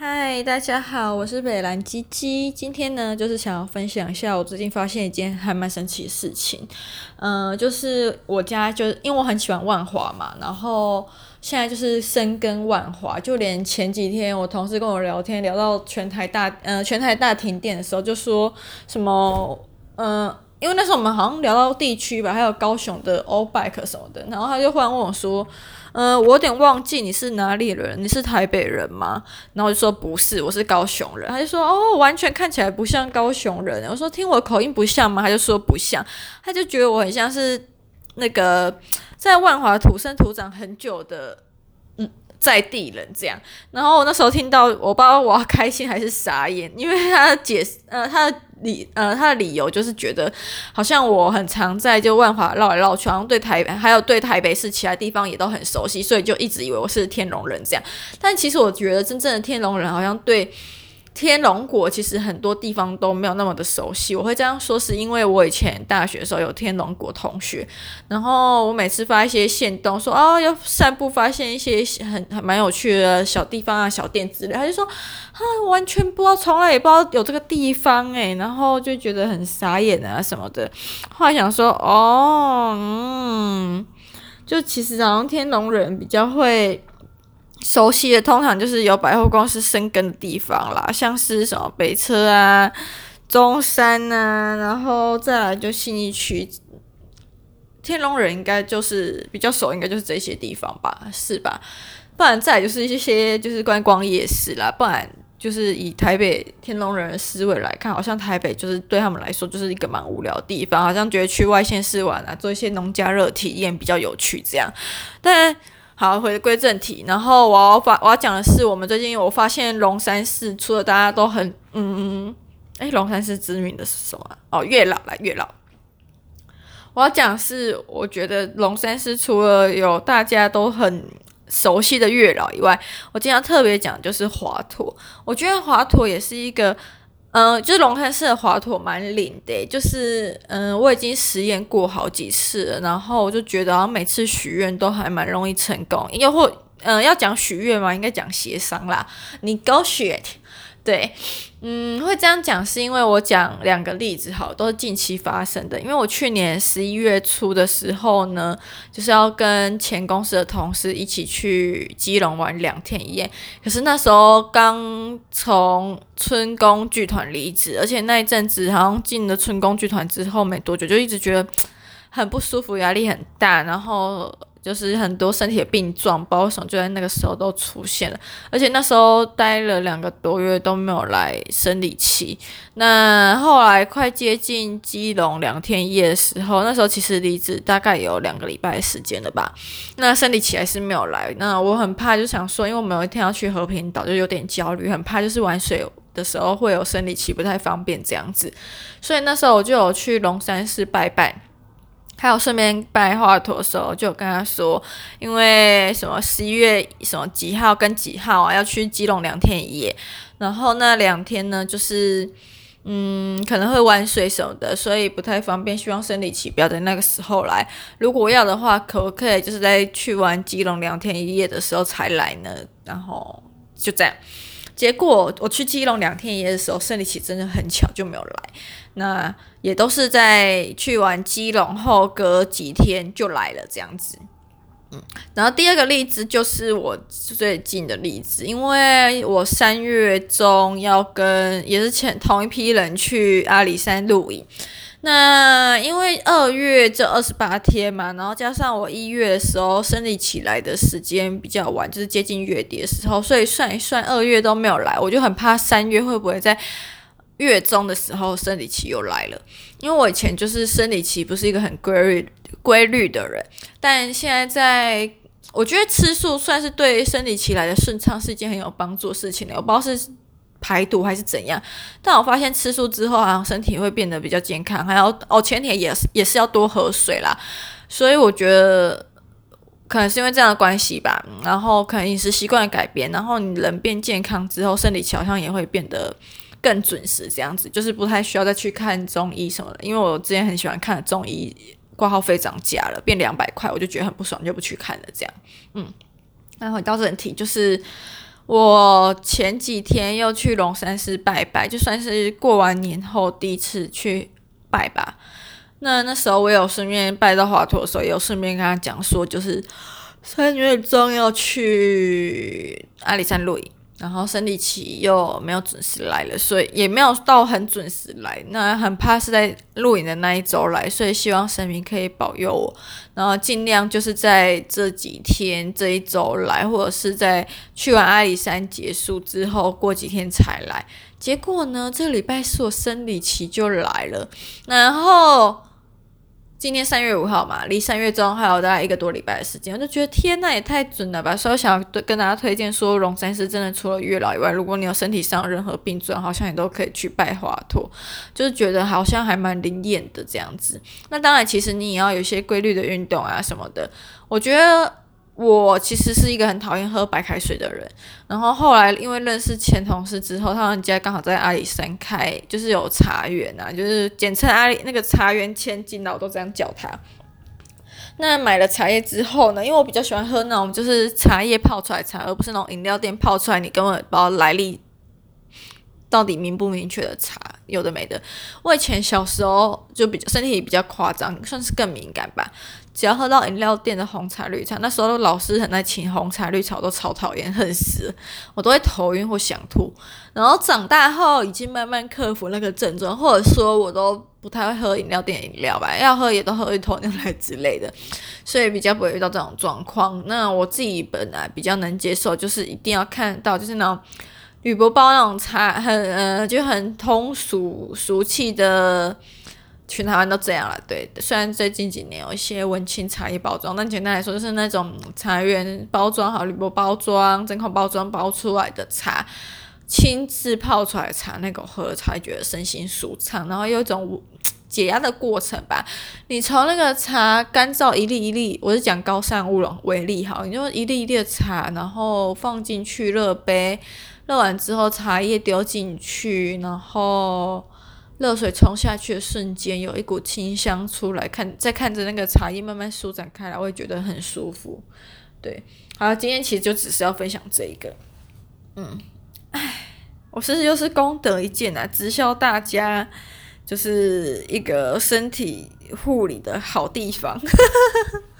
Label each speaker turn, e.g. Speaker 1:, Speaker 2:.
Speaker 1: 嗨，大家好，我是北兰鸡鸡。今天呢，就是想要分享一下我最近发现一件还蛮神奇的事情。嗯、就是我家就因为我很喜欢万华嘛，然后现在就是深耕万华，就连前几天我同事跟我聊天，聊到全台大呃全台大停电的时候，就说什么嗯。因为那时候我们好像聊到地区吧，还有高雄的欧 bike 什么的，然后他就忽然问我说：“呃，我有点忘记你是哪里人，你是台北人吗？”然后就说：“不是，我是高雄人。”他就说：“哦，完全看起来不像高雄人。”我说：“听我口音不像吗？”他就说：“不像。”他就觉得我很像是那个在万华土生土长很久的。在地人这样，然后我那时候听到，我不知道我要开心还是傻眼，因为他的解释，呃，他的理，呃，他的理由就是觉得好像我很常在就万华绕来绕去，好像对台北还有对台北市其他地方也都很熟悉，所以就一直以为我是天龙人这样。但其实我觉得真正的天龙人好像对。天龙国其实很多地方都没有那么的熟悉，我会这样说是因为我以前大学的时候有天龙国同学，然后我每次发一些线动说哦，要散步发现一些很很蛮有趣的小地方啊小店之类，他就说啊完全不知道，从来也不知道有这个地方诶，然后就觉得很傻眼啊什么的，后来想说哦嗯，就其实好像天龙人比较会。熟悉的通常就是有百货公司生根的地方啦，像是什么北车啊、中山啊，然后再来就信义区。天龙人应该就是比较熟，应该就是这些地方吧，是吧？不然再就是一些就是观光夜市啦，不然就是以台北天龙人的思维来看，好像台北就是对他们来说就是一个蛮无聊的地方，好像觉得去外县市玩啊，做一些农家乐体验比较有趣这样，但。好，回归正题，然后我要发我要讲的是，我们最近我发现龙山寺除了大家都很嗯，哎，龙山寺知名的是什么？哦，月老来月老。我要讲是，我觉得龙山寺除了有大家都很熟悉的月老以外，我今天特别讲就是华佗。我觉得华佗也是一个。嗯、就是龙山寺的华佗蛮灵的，就是嗯、我已经实验过好几次了，然后我就觉得，好像每次许愿都还蛮容易成功。又或嗯、要讲许愿嘛，应该讲协商啦，negotiate。对，嗯，会这样讲是因为我讲两个例子，好，都是近期发生的。因为我去年十一月初的时候呢，就是要跟前公司的同事一起去基隆玩两天一夜。可是那时候刚从春宫剧团离职，而且那一阵子好像进了春宫剧团之后没多久，就一直觉得很不舒服，压力很大，然后。就是很多身体的病状，包括什么，就在那个时候都出现了。而且那时候待了两个多月都没有来生理期。那后来快接近基隆两天一夜的时候，那时候其实离职大概有两个礼拜的时间了吧。那生理期还是没有来。那我很怕，就想说，因为我们有一天要去和平岛，就有点焦虑，很怕就是玩水的时候会有生理期，不太方便这样子。所以那时候我就有去龙山寺拜拜。还有顺便拜华佗的时候，就跟他说，因为什么十一月什么几号跟几号啊，要去基隆两天一夜，然后那两天呢，就是嗯可能会玩水什么的，所以不太方便，希望生理期不要在那个时候来。如果要的话，可不可以就是在去玩基隆两天一夜的时候才来呢？然后就这样。结果我去基隆两天一夜的时候，生理期真的很巧就没有来。那也都是在去完基隆后隔几天就来了这样子。嗯，然后第二个例子就是我最近的例子，因为我三月中要跟也是前同一批人去阿里山露营。那因为二月这二十八天嘛，然后加上我一月的时候生理期来的时间比较晚，就是接近月底的时候，所以算一算二月都没有来，我就很怕三月会不会在月中的时候生理期又来了。因为我以前就是生理期不是一个很规律规律的人，但现在在我觉得吃素算是对生理期来的顺畅是一件很有帮助的事情的，我不知道是。排毒还是怎样？但我发现吃素之后，好像身体会变得比较健康，还要哦，前提也是也是要多喝水啦。所以我觉得可能是因为这样的关系吧。然后可能饮食习惯的改变，然后你人变健康之后，生理期好像也会变得更准时，这样子就是不太需要再去看中医什么的。因为我之前很喜欢看中医，挂号费涨价了，变两百块，我就觉得很不爽，就不去看了。这样，嗯，那回到正题，就是。我前几天又去龙山寺拜拜，就算是过完年后第一次去拜吧。那那时候我有顺便拜到华佗的时候，也有顺便跟他讲说，就是三月中要去阿里山露营。然后生理期又没有准时来了，所以也没有到很准时来。那很怕是在录影的那一周来，所以希望神明可以保佑我，然后尽量就是在这几天这一周来，或者是在去完阿里山结束之后过几天才来。结果呢，这礼拜是我生理期就来了，然后。今天三月五号嘛，离三月中还有大概一个多礼拜的时间，我就觉得天呐，也太准了吧！所以想要跟大家推荐说，龙山寺真的除了月老以外，如果你有身体上任何病症，好像也都可以去拜华佗，就是觉得好像还蛮灵验的这样子。那当然，其实你也要有一些规律的运动啊什么的，我觉得。我其实是一个很讨厌喝白开水的人，然后后来因为认识前同事之后，他们家刚好在阿里山开，就是有茶园啊，就是简称阿里那个茶园千金啊，我都这样叫他。那买了茶叶之后呢，因为我比较喜欢喝那种就是茶叶泡出来茶，而不是那种饮料店泡出来你根本不知道来历到底明不明确的茶，有的没的。我以前小时候就比较身体比较夸张，算是更敏感吧。只要喝到饮料店的红茶绿茶，那时候老师很爱请红茶绿茶，我都超讨厌，恨死，我都会头晕或想吐。然后长大后已经慢慢克服那个症状，或者说我都不太会喝饮料店饮料吧，要喝也都喝一桶牛奶之类的，所以比较不会遇到这种状况。那我自己本来比较能接受，就是一定要看到就是那种铝箔包那种茶，很呃就很通俗俗气的。全台湾都这样了，对。虽然最近几年有一些文青茶叶包装，但简单来说就是那种茶园包装好、铝箔包装、真空包装包出来的茶，亲自泡出来茶，那个喝才觉得身心舒畅，然后有一种解压的过程吧。你从那个茶干燥一粒一粒，我是讲高山乌龙为例哈，你就一粒一粒的茶，然后放进去热杯，热完之后茶叶丢进去，然后。热水冲下去的瞬间，有一股清香出来，看再看着那个茶叶慢慢舒展开来，我也觉得很舒服。对，好，今天其实就只是要分享这一个。嗯，唉，我是又是功德一件啊，直销大家就是一个身体护理的好地方。